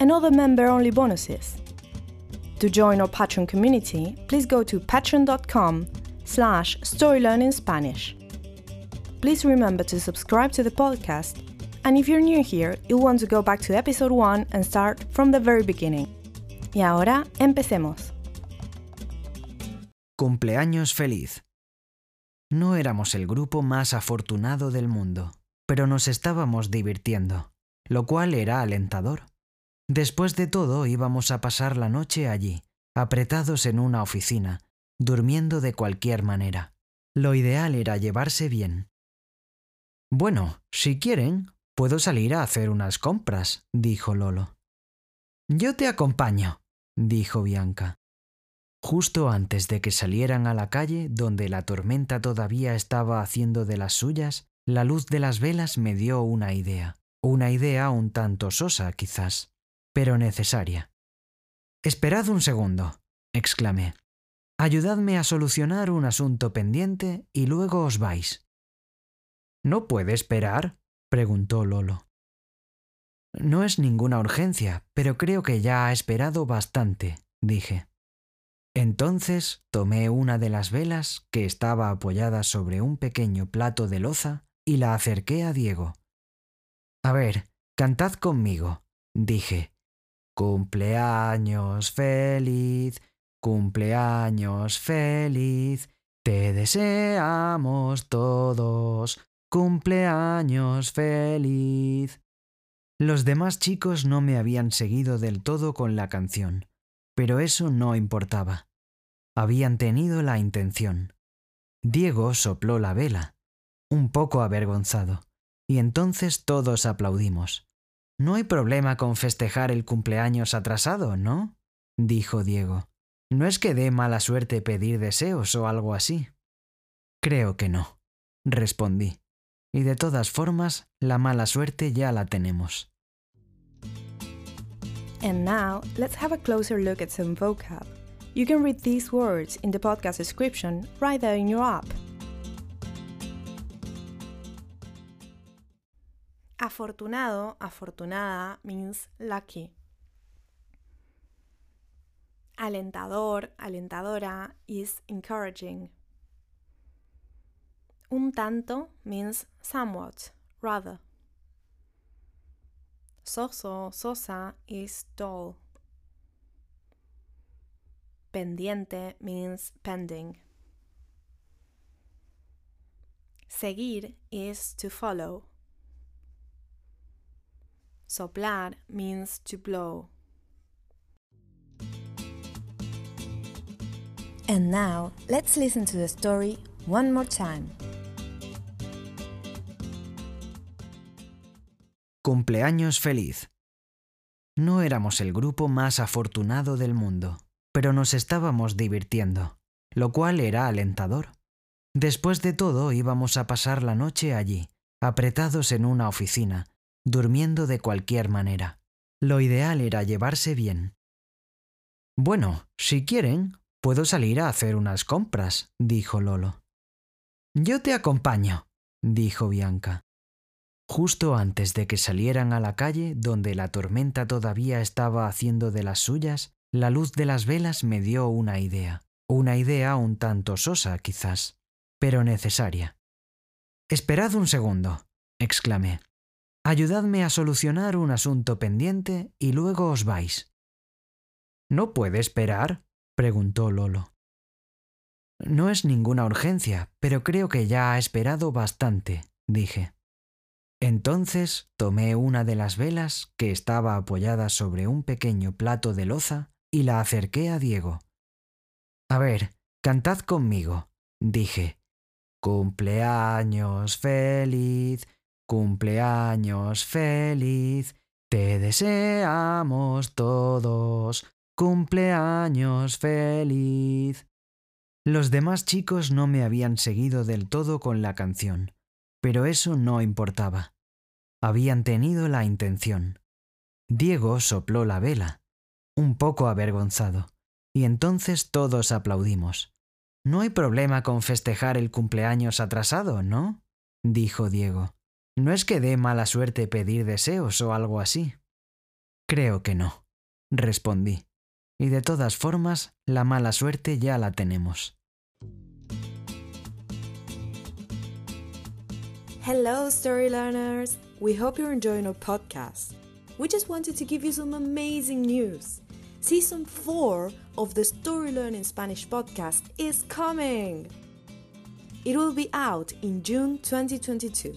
and other member-only bonuses. To join our Patreon community, please go to patreon.com slash storylearningspanish. Please remember to subscribe to the podcast, and if you're new here, you'll want to go back to episode 1 and start from the very beginning. Y ahora, empecemos. Cumpleaños feliz. No éramos el grupo más afortunado del mundo, pero nos estábamos divirtiendo, lo cual era alentador. Después de todo íbamos a pasar la noche allí, apretados en una oficina, durmiendo de cualquier manera. Lo ideal era llevarse bien. Bueno, si quieren, puedo salir a hacer unas compras, dijo Lolo. Yo te acompaño, dijo Bianca. Justo antes de que salieran a la calle, donde la tormenta todavía estaba haciendo de las suyas, la luz de las velas me dio una idea. Una idea un tanto sosa, quizás pero necesaria. Esperad un segundo, exclamé. Ayudadme a solucionar un asunto pendiente y luego os vais. ¿No puede esperar? preguntó Lolo. No es ninguna urgencia, pero creo que ya ha esperado bastante, dije. Entonces tomé una de las velas que estaba apoyada sobre un pequeño plato de loza y la acerqué a Diego. A ver, cantad conmigo, dije, Cumpleaños feliz, cumpleaños feliz, te deseamos todos, cumpleaños feliz. Los demás chicos no me habían seguido del todo con la canción, pero eso no importaba. Habían tenido la intención. Diego sopló la vela, un poco avergonzado, y entonces todos aplaudimos. No hay problema con festejar el cumpleaños atrasado, ¿no? dijo Diego. No es que dé mala suerte pedir deseos o algo así. Creo que no, respondí. Y de todas formas, la mala suerte ya la tenemos. And now, let's have a closer look at some vocab. You can read these words in the podcast description right there in your app. Afortunado, afortunada means lucky. Alentador, alentadora is encouraging. Un tanto means somewhat, rather. Soso, sosa is dull. Pendiente means pending. Seguir is to follow. Soplar means to blow. And now, let's listen to the story one more time. Cumpleaños feliz. No éramos el grupo más afortunado del mundo, pero nos estábamos divirtiendo, lo cual era alentador. Después de todo íbamos a pasar la noche allí, apretados en una oficina, durmiendo de cualquier manera. Lo ideal era llevarse bien. Bueno, si quieren, puedo salir a hacer unas compras, dijo Lolo. Yo te acompaño, dijo Bianca. Justo antes de que salieran a la calle, donde la tormenta todavía estaba haciendo de las suyas, la luz de las velas me dio una idea. Una idea un tanto sosa, quizás, pero necesaria. Esperad un segundo, exclamé. Ayudadme a solucionar un asunto pendiente y luego os vais. ¿No puede esperar? preguntó Lolo. No es ninguna urgencia, pero creo que ya ha esperado bastante, dije. Entonces tomé una de las velas que estaba apoyada sobre un pequeño plato de loza y la acerqué a Diego. A ver, cantad conmigo, dije. Cumpleaños feliz, cumpleaños feliz, te deseamos todos, cumpleaños feliz. Los demás chicos no me habían seguido del todo con la canción, pero eso no importaba. Habían tenido la intención. Diego sopló la vela, un poco avergonzado, y entonces todos aplaudimos. No hay problema con festejar el cumpleaños atrasado, ¿no? dijo Diego. No es que dé mala suerte pedir deseos o algo así. Creo que no, respondí. Y de todas formas, la mala suerte ya la tenemos. Hello, story learners! We hope you're enjoying our podcast. We just wanted to give you some amazing news. Season 4 of the Story Learning Spanish podcast is coming! It will be out in June 2022.